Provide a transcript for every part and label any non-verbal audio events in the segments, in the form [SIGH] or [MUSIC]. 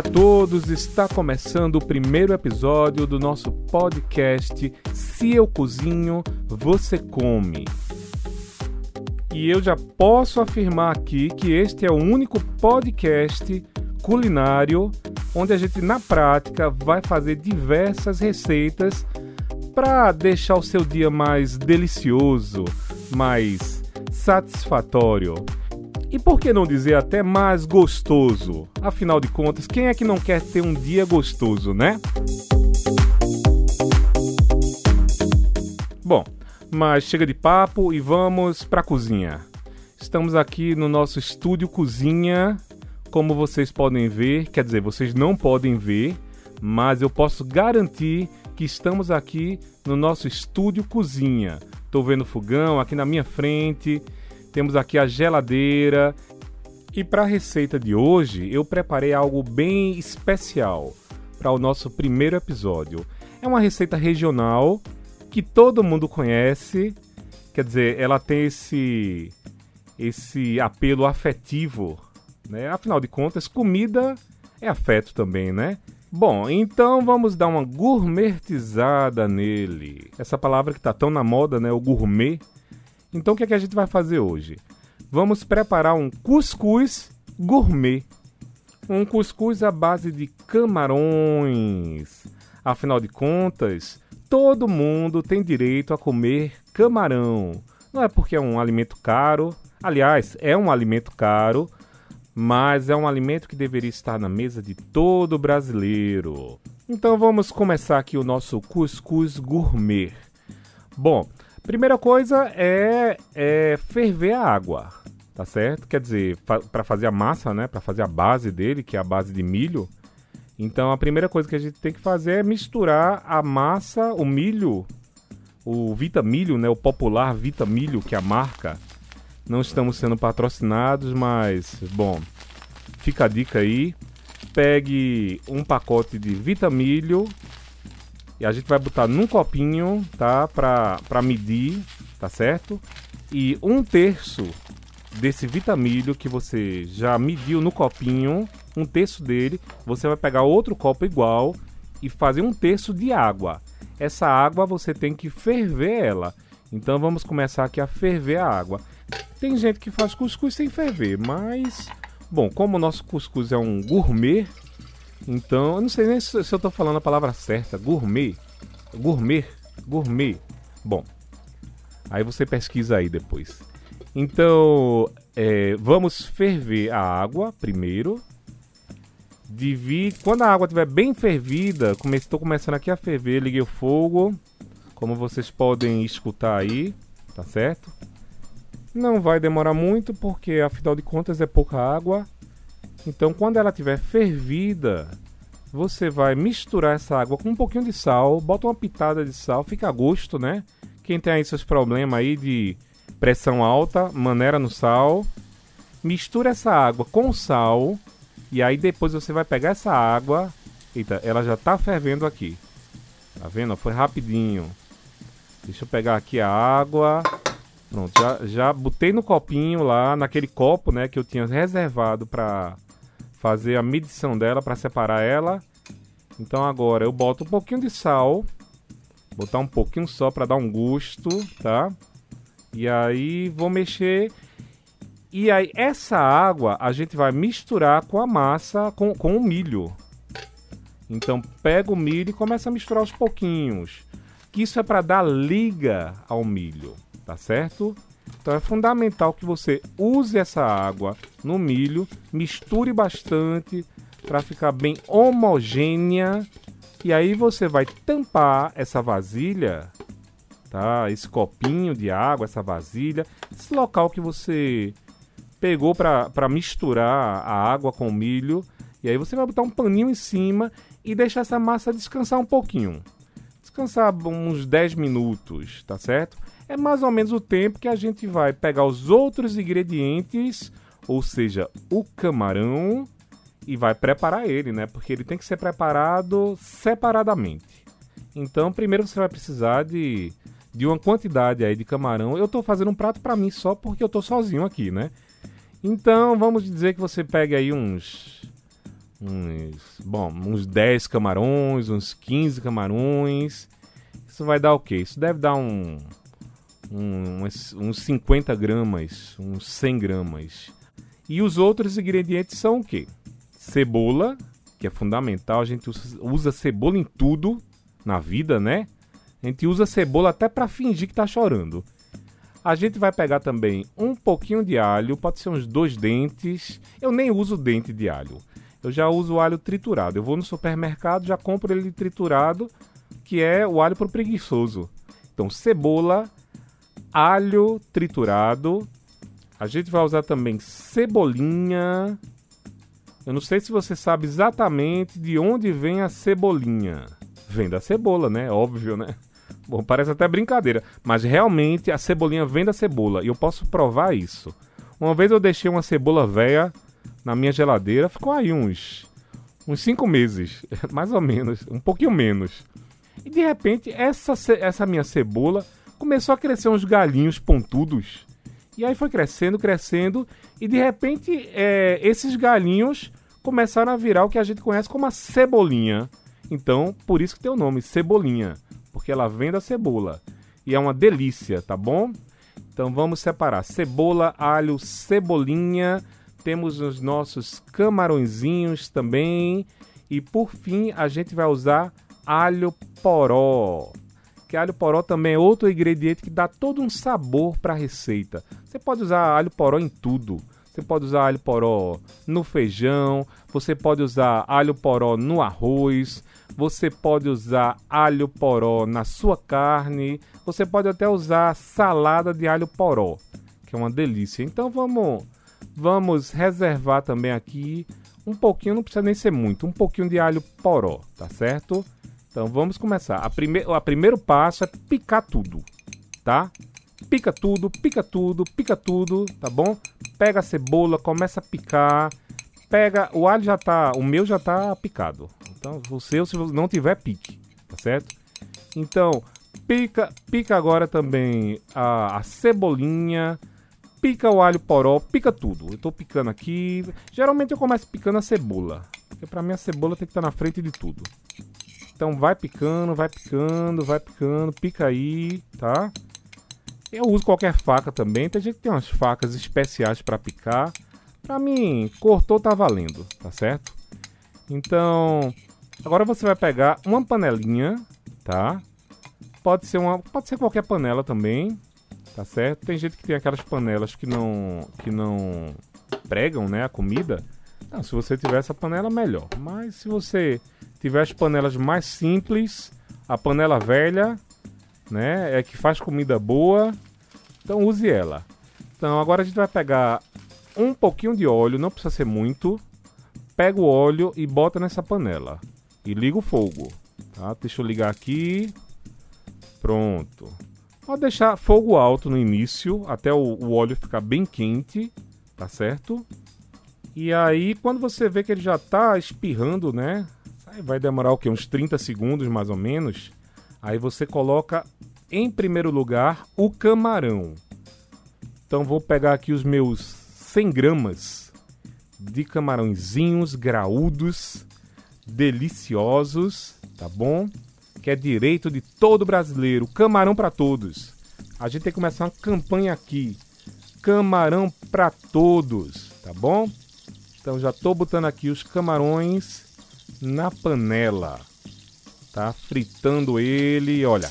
Olá a todos, está começando o primeiro episódio do nosso podcast Se Eu Cozinho, Você Come. E eu já posso afirmar aqui que este é o único podcast culinário onde a gente na prática vai fazer diversas receitas para deixar o seu dia mais delicioso, mais satisfatório. E por que não dizer até mais gostoso? Afinal de contas, quem é que não quer ter um dia gostoso, né? Bom, mas chega de papo e vamos para a cozinha. Estamos aqui no nosso estúdio cozinha, como vocês podem ver, quer dizer, vocês não podem ver, mas eu posso garantir que estamos aqui no nosso estúdio cozinha. Estou vendo fogão aqui na minha frente temos aqui a geladeira. E para a receita de hoje, eu preparei algo bem especial para o nosso primeiro episódio. É uma receita regional que todo mundo conhece, quer dizer, ela tem esse esse apelo afetivo, né? Afinal de contas, comida é afeto também, né? Bom, então vamos dar uma gourmetizada nele. Essa palavra que está tão na moda, né? O gourmet então o que, é que a gente vai fazer hoje? Vamos preparar um cuscuz gourmet. Um cuscuz à base de camarões. Afinal de contas, todo mundo tem direito a comer camarão. Não é porque é um alimento caro, aliás, é um alimento caro, mas é um alimento que deveria estar na mesa de todo brasileiro. Então vamos começar aqui o nosso cuscuz gourmet. Bom, Primeira coisa é, é ferver a água, tá certo? Quer dizer, fa para fazer a massa, né? Para fazer a base dele, que é a base de milho. Então a primeira coisa que a gente tem que fazer é misturar a massa, o milho, o Vitamilho, né? O popular Vitamilho, que é a marca. Não estamos sendo patrocinados, mas bom, fica a dica aí. Pegue um pacote de Vitamilho e a gente vai botar num copinho, tá? Pra, pra medir, tá certo? E um terço desse vitamilho que você já mediu no copinho, um terço dele, você vai pegar outro copo igual e fazer um terço de água. Essa água você tem que ferver ela. Então vamos começar aqui a ferver a água. Tem gente que faz cuscuz sem ferver, mas bom, como o nosso cuscuz é um gourmet, então, eu não sei nem se, eu estou falando a palavra certa. Gourmet. Gourmet. Gourmet. Bom, aí você pesquisa aí depois. Então, é, vamos ferver a água primeiro. Divide. Quando a água estiver bem fervida, estou começando aqui a ferver, liguei o fogo. Como vocês podem escutar aí, tá certo? Não vai demorar muito, porque afinal de contas é pouca água. Então, quando ela estiver fervida, você vai misturar essa água com um pouquinho de sal, bota uma pitada de sal, fica a gosto, né? Quem tem aí seus problemas aí de pressão alta, maneira no sal. Mistura essa água com sal e aí depois você vai pegar essa água. Eita, ela já tá fervendo aqui. Tá vendo? Foi rapidinho. Deixa eu pegar aqui a água. Pronto, já, já botei no copinho lá, naquele copo, né, que eu tinha reservado para fazer a medição dela para separar ela. Então agora eu boto um pouquinho de sal, botar um pouquinho só para dar um gosto, tá? E aí vou mexer. E aí essa água a gente vai misturar com a massa, com, com o milho. Então pega o milho e começa a misturar aos pouquinhos. Que isso é para dar liga ao milho, tá certo? Então é fundamental que você use essa água no milho, misture bastante para ficar bem homogênea e aí você vai tampar essa vasilha, tá? Esse copinho de água, essa vasilha, esse local que você pegou para misturar a água com o milho. E aí você vai botar um paninho em cima e deixar essa massa descansar um pouquinho. Descansar uns 10 minutos, tá certo? É mais ou menos o tempo que a gente vai pegar os outros ingredientes, ou seja, o camarão, e vai preparar ele, né? Porque ele tem que ser preparado separadamente. Então, primeiro você vai precisar de, de uma quantidade aí de camarão. Eu estou fazendo um prato para mim só porque eu estou sozinho aqui, né? Então, vamos dizer que você pegue aí uns uns, bom, uns 10 camarões, uns 15 camarões. Isso vai dar o quê? Isso deve dar um, um uns, uns 50 gramas, uns 100 gramas. E os outros ingredientes são o quê? Cebola, que é fundamental, a gente usa cebola em tudo na vida, né? A gente usa cebola até para fingir que tá chorando. A gente vai pegar também um pouquinho de alho, pode ser uns dois dentes. Eu nem uso dente de alho. Eu já uso alho triturado. Eu vou no supermercado, já compro ele triturado, que é o alho pro preguiçoso. Então, cebola, alho triturado. A gente vai usar também cebolinha. Eu não sei se você sabe exatamente de onde vem a cebolinha. Vem da cebola, né? Óbvio, né? Bom, parece até brincadeira, mas realmente a cebolinha vem da cebola e eu posso provar isso. Uma vez eu deixei uma cebola velha na minha geladeira, ficou aí uns uns cinco meses, [LAUGHS] mais ou menos, um pouquinho menos. E de repente essa, essa minha cebola começou a crescer uns galinhos pontudos. E aí foi crescendo, crescendo, e de repente é, esses galinhos começaram a virar o que a gente conhece como a cebolinha. Então, por isso que tem o nome, cebolinha porque ela vem da cebola e é uma delícia, tá bom? Então vamos separar cebola, alho, cebolinha, temos os nossos camarõezinhos também e por fim a gente vai usar alho poró. Que alho poró também é outro ingrediente que dá todo um sabor para a receita. Você pode usar alho poró em tudo. Você pode usar alho poró no feijão, você pode usar alho poró no arroz, você pode usar alho poró na sua carne. Você pode até usar salada de alho poró, que é uma delícia. Então vamos, vamos reservar também aqui um pouquinho, não precisa nem ser muito, um pouquinho de alho poró, tá certo? Então vamos começar. A prime o primeiro passo é picar tudo, tá? Pica tudo, pica tudo, pica tudo, tá bom? Pega a cebola, começa a picar. Pega, o alho já tá, o meu já tá picado, então, o seu, se não tiver pique, tá certo? Então, pica, pica agora também a, a cebolinha, pica o alho poró, pica tudo. Eu tô picando aqui. Geralmente eu começo picando a cebola, porque para mim a cebola tem que estar tá na frente de tudo. Então vai picando, vai picando, vai picando, pica aí, tá? Eu uso qualquer faca também. Tem gente que tem umas facas especiais para picar. Para mim, cortou tá valendo, tá certo? Então, Agora você vai pegar uma panelinha, tá? Pode ser uma, pode ser qualquer panela também, tá certo? Tem gente que tem aquelas panelas que não que não pregam, né, a comida. Não, se você tiver essa panela melhor. Mas se você tiver as panelas mais simples, a panela velha, né, é que faz comida boa, então use ela. Então agora a gente vai pegar um pouquinho de óleo, não precisa ser muito. Pega o óleo e bota nessa panela e liga o fogo. Tá? Deixa eu ligar aqui. Pronto. Pode deixar fogo alto no início, até o, o óleo ficar bem quente, tá certo? E aí, quando você vê que ele já tá espirrando, né? Vai demorar o quê? Uns 30 segundos mais ou menos. Aí você coloca em primeiro lugar o camarão. Então vou pegar aqui os meus 100 gramas de camarãozinhos graúdos deliciosos, tá bom? Que é direito de todo brasileiro. Camarão para todos. A gente tem que começar uma campanha aqui. Camarão para todos, tá bom? Então já tô botando aqui os camarões na panela. Tá fritando ele, olha.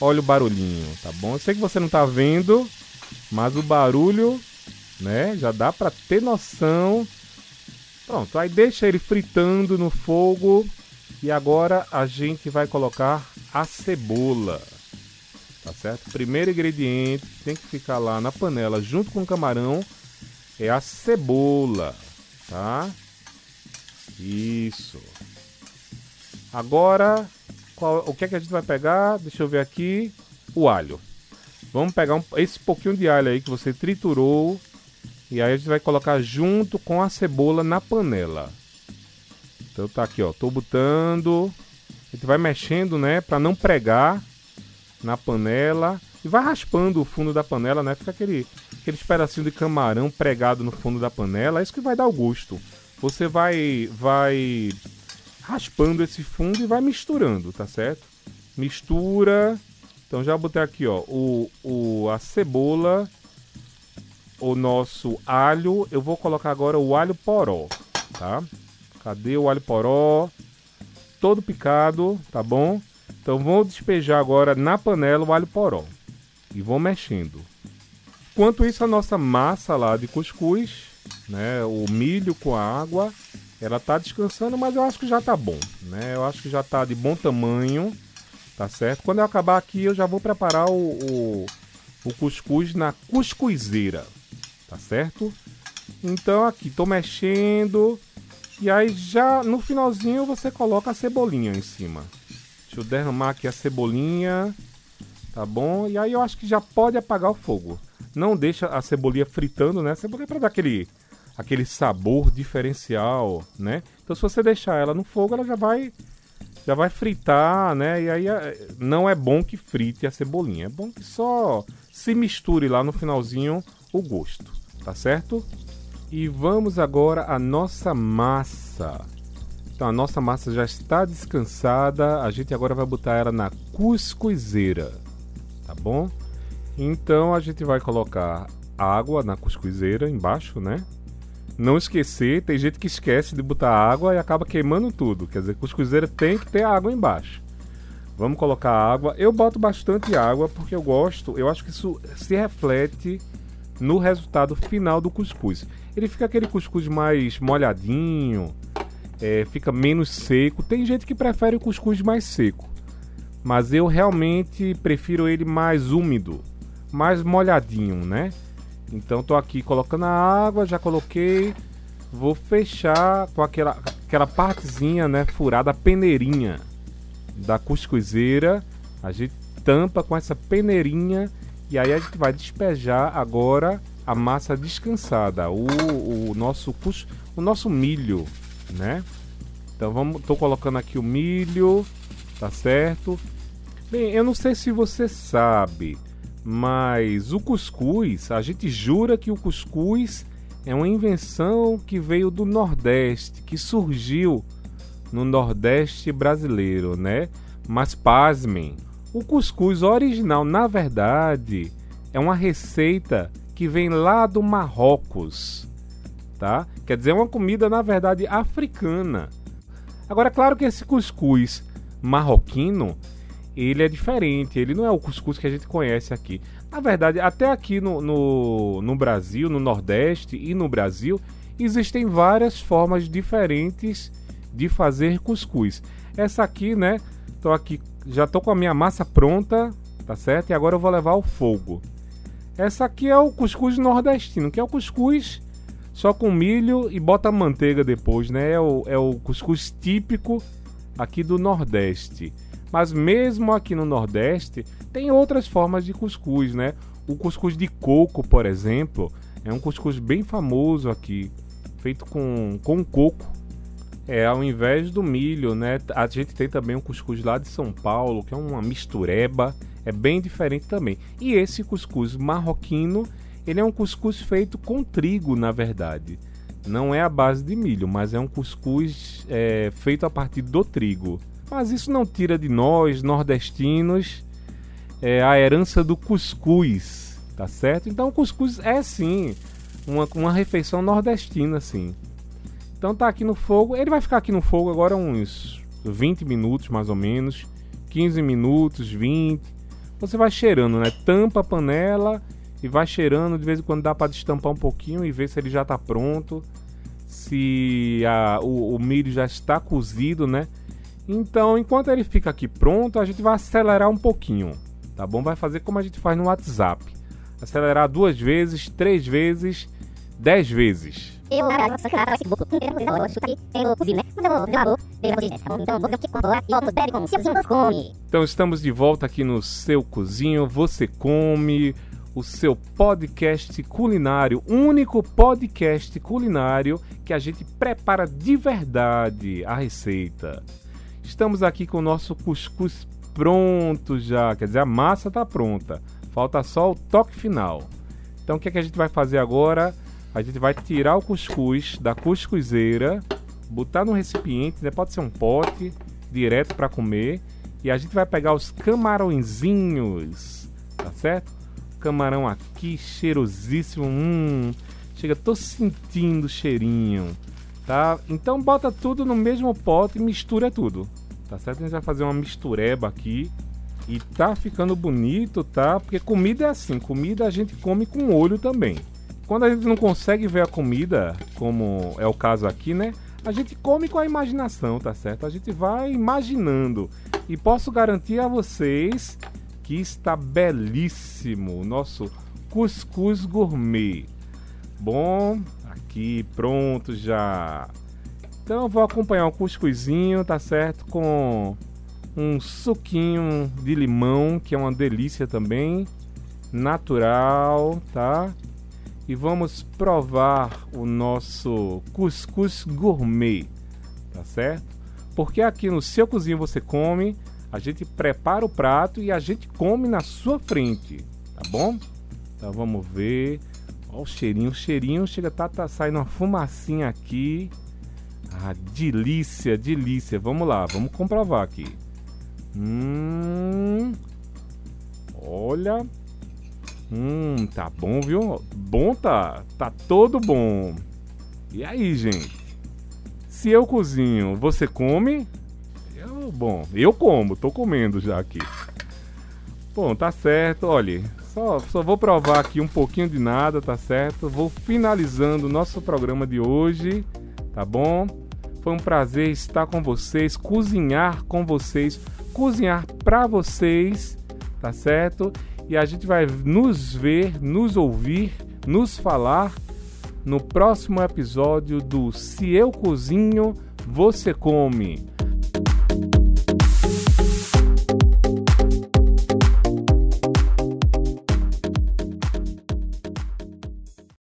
Olha o barulhinho, tá bom? Eu sei que você não tá vendo, mas o barulho, né, já dá para ter noção Pronto, aí deixa ele fritando no fogo e agora a gente vai colocar a cebola. Tá certo? Primeiro ingrediente tem que ficar lá na panela junto com o camarão é a cebola, tá? Isso. Agora, qual, o que é que a gente vai pegar? Deixa eu ver aqui. O alho. Vamos pegar um, esse pouquinho de alho aí que você triturou e aí a gente vai colocar junto com a cebola na panela. Então tá aqui, ó, tô botando. A gente vai mexendo, né, para não pregar na panela e vai raspando o fundo da panela, né? Fica aquele aqueles pedacinhos de camarão pregado no fundo da panela, é isso que vai dar o gosto. você vai vai raspando esse fundo e vai misturando, tá certo? Mistura. Então já botei aqui, ó, o, o a cebola, o nosso alho. Eu vou colocar agora o alho poró, tá? Cadê o alho poró? Todo picado, tá bom? Então vou despejar agora na panela o alho poró e vou mexendo. Enquanto isso, a nossa massa lá de cuscuz, né, o milho com a água, ela tá descansando, mas eu acho que já tá bom, né? Eu acho que já tá de bom tamanho, tá certo? Quando eu acabar aqui, eu já vou preparar o, o, o cuscuz na cuscuzeira, tá certo? Então aqui, tô mexendo, e aí já no finalzinho você coloca a cebolinha em cima. Deixa eu derramar aqui a cebolinha, tá bom? E aí eu acho que já pode apagar o fogo. Não deixa a cebolinha fritando, né? A cebolinha é para dar aquele aquele sabor diferencial, né? Então se você deixar ela no fogo, ela já vai já vai fritar, né? E aí é, não é bom que frite a cebolinha, é bom que só se misture lá no finalzinho o gosto, tá certo? E vamos agora à nossa massa. Então a nossa massa já está descansada, a gente agora vai botar ela na cuscuzeira, tá bom? Então a gente vai colocar água na cuscuzeira embaixo, né? Não esquecer, tem gente que esquece de botar água e acaba queimando tudo. Quer dizer, cuscuzeira tem que ter água embaixo. Vamos colocar água. Eu boto bastante água porque eu gosto, eu acho que isso se reflete no resultado final do cuscuz. Ele fica aquele cuscuz mais molhadinho, é, fica menos seco. Tem gente que prefere o cuscuz mais seco, mas eu realmente prefiro ele mais úmido, mais molhadinho, né? Então tô aqui colocando a água, já coloquei. Vou fechar com aquela, aquela partezinha, né, furada, a peneirinha da cuscuzeira. A gente tampa com essa peneirinha e aí a gente vai despejar agora a massa descansada, o, o nosso cus, o nosso milho, né? Então vamos, tô colocando aqui o milho, tá certo? Bem, eu não sei se você sabe, mas o cuscuz, a gente jura que o cuscuz é uma invenção que veio do Nordeste, que surgiu no Nordeste brasileiro, né? Mas pasmem, o cuscuz original, na verdade, é uma receita que vem lá do Marrocos, tá? Quer dizer, é uma comida na verdade africana. Agora, é claro que esse cuscuz marroquino ele é diferente, ele não é o cuscuz que a gente conhece aqui. Na verdade, até aqui no, no, no Brasil, no Nordeste e no Brasil, existem várias formas diferentes de fazer cuscuz. Essa aqui, né? Tô aqui, já tô com a minha massa pronta, tá certo? E agora eu vou levar ao fogo. Essa aqui é o cuscuz nordestino, que é o cuscuz só com milho e bota manteiga depois, né? É o, é o cuscuz típico aqui do Nordeste. Mas mesmo aqui no Nordeste, tem outras formas de cuscuz, né? O cuscuz de coco, por exemplo, é um cuscuz bem famoso aqui, feito com, com coco. É, ao invés do milho, né? A gente tem também um cuscuz lá de São Paulo, que é uma mistureba, é bem diferente também. E esse cuscuz marroquino, ele é um cuscuz feito com trigo, na verdade. Não é a base de milho, mas é um cuscuz é, feito a partir do trigo. Mas isso não tira de nós, nordestinos, é, a herança do cuscuz, tá certo? Então o cuscuz é sim uma, uma refeição nordestina, sim. Então tá aqui no fogo, ele vai ficar aqui no fogo agora uns 20 minutos mais ou menos, 15 minutos, 20. Você vai cheirando, né? Tampa a panela e vai cheirando, de vez em quando dá para destampar um pouquinho e ver se ele já tá pronto. Se a, o, o milho já está cozido, né? Então, enquanto ele fica aqui pronto, a gente vai acelerar um pouquinho, tá bom? Vai fazer como a gente faz no WhatsApp. Acelerar duas vezes, três vezes, dez vezes. Então estamos de volta aqui no seu cozinho, você come, o seu podcast culinário, único podcast culinário que a gente prepara de verdade a receita. Estamos aqui com o nosso cuscuz pronto já, quer dizer, a massa está pronta. Falta só o toque final. Então o que, é que a gente vai fazer agora? a gente vai tirar o cuscuz da cuscuzeira, botar no recipiente, né? pode ser um pote, direto para comer. E a gente vai pegar os camarõezinhos, tá certo? Camarão aqui, cheirosíssimo. Hum, chega, tô sentindo o cheirinho, tá? Então bota tudo no mesmo pote e mistura tudo, tá certo? A gente vai fazer uma mistureba aqui. E tá ficando bonito, tá? Porque comida é assim, comida a gente come com olho também. Quando a gente não consegue ver a comida, como é o caso aqui, né? A gente come com a imaginação, tá certo? A gente vai imaginando. E posso garantir a vocês que está belíssimo o nosso cuscuz gourmet. Bom, aqui pronto já. Então vou acompanhar o cuscuzinho, tá certo? Com um suquinho de limão, que é uma delícia também, natural, tá? E vamos provar o nosso cuscuz gourmet, tá certo? Porque aqui no seu cozinho você come, a gente prepara o prato e a gente come na sua frente, tá bom? Então vamos ver. Olha o cheirinho, o cheirinho chega tá, tá saindo uma fumacinha aqui. Ah, delícia, delícia. Vamos lá, vamos comprovar aqui. Hum. Olha. Hum, tá bom, viu? Bom tá. Tá todo bom. E aí, gente? Se eu cozinho, você come? Eu, bom, eu como, tô comendo já aqui. Bom, tá certo, olha. Só, só vou provar aqui um pouquinho de nada, tá certo? Vou finalizando o nosso programa de hoje, tá bom? Foi um prazer estar com vocês, cozinhar com vocês, cozinhar para vocês, tá certo? E a gente vai nos ver, nos ouvir, nos falar no próximo episódio do Se Eu Cozinho, Você Come.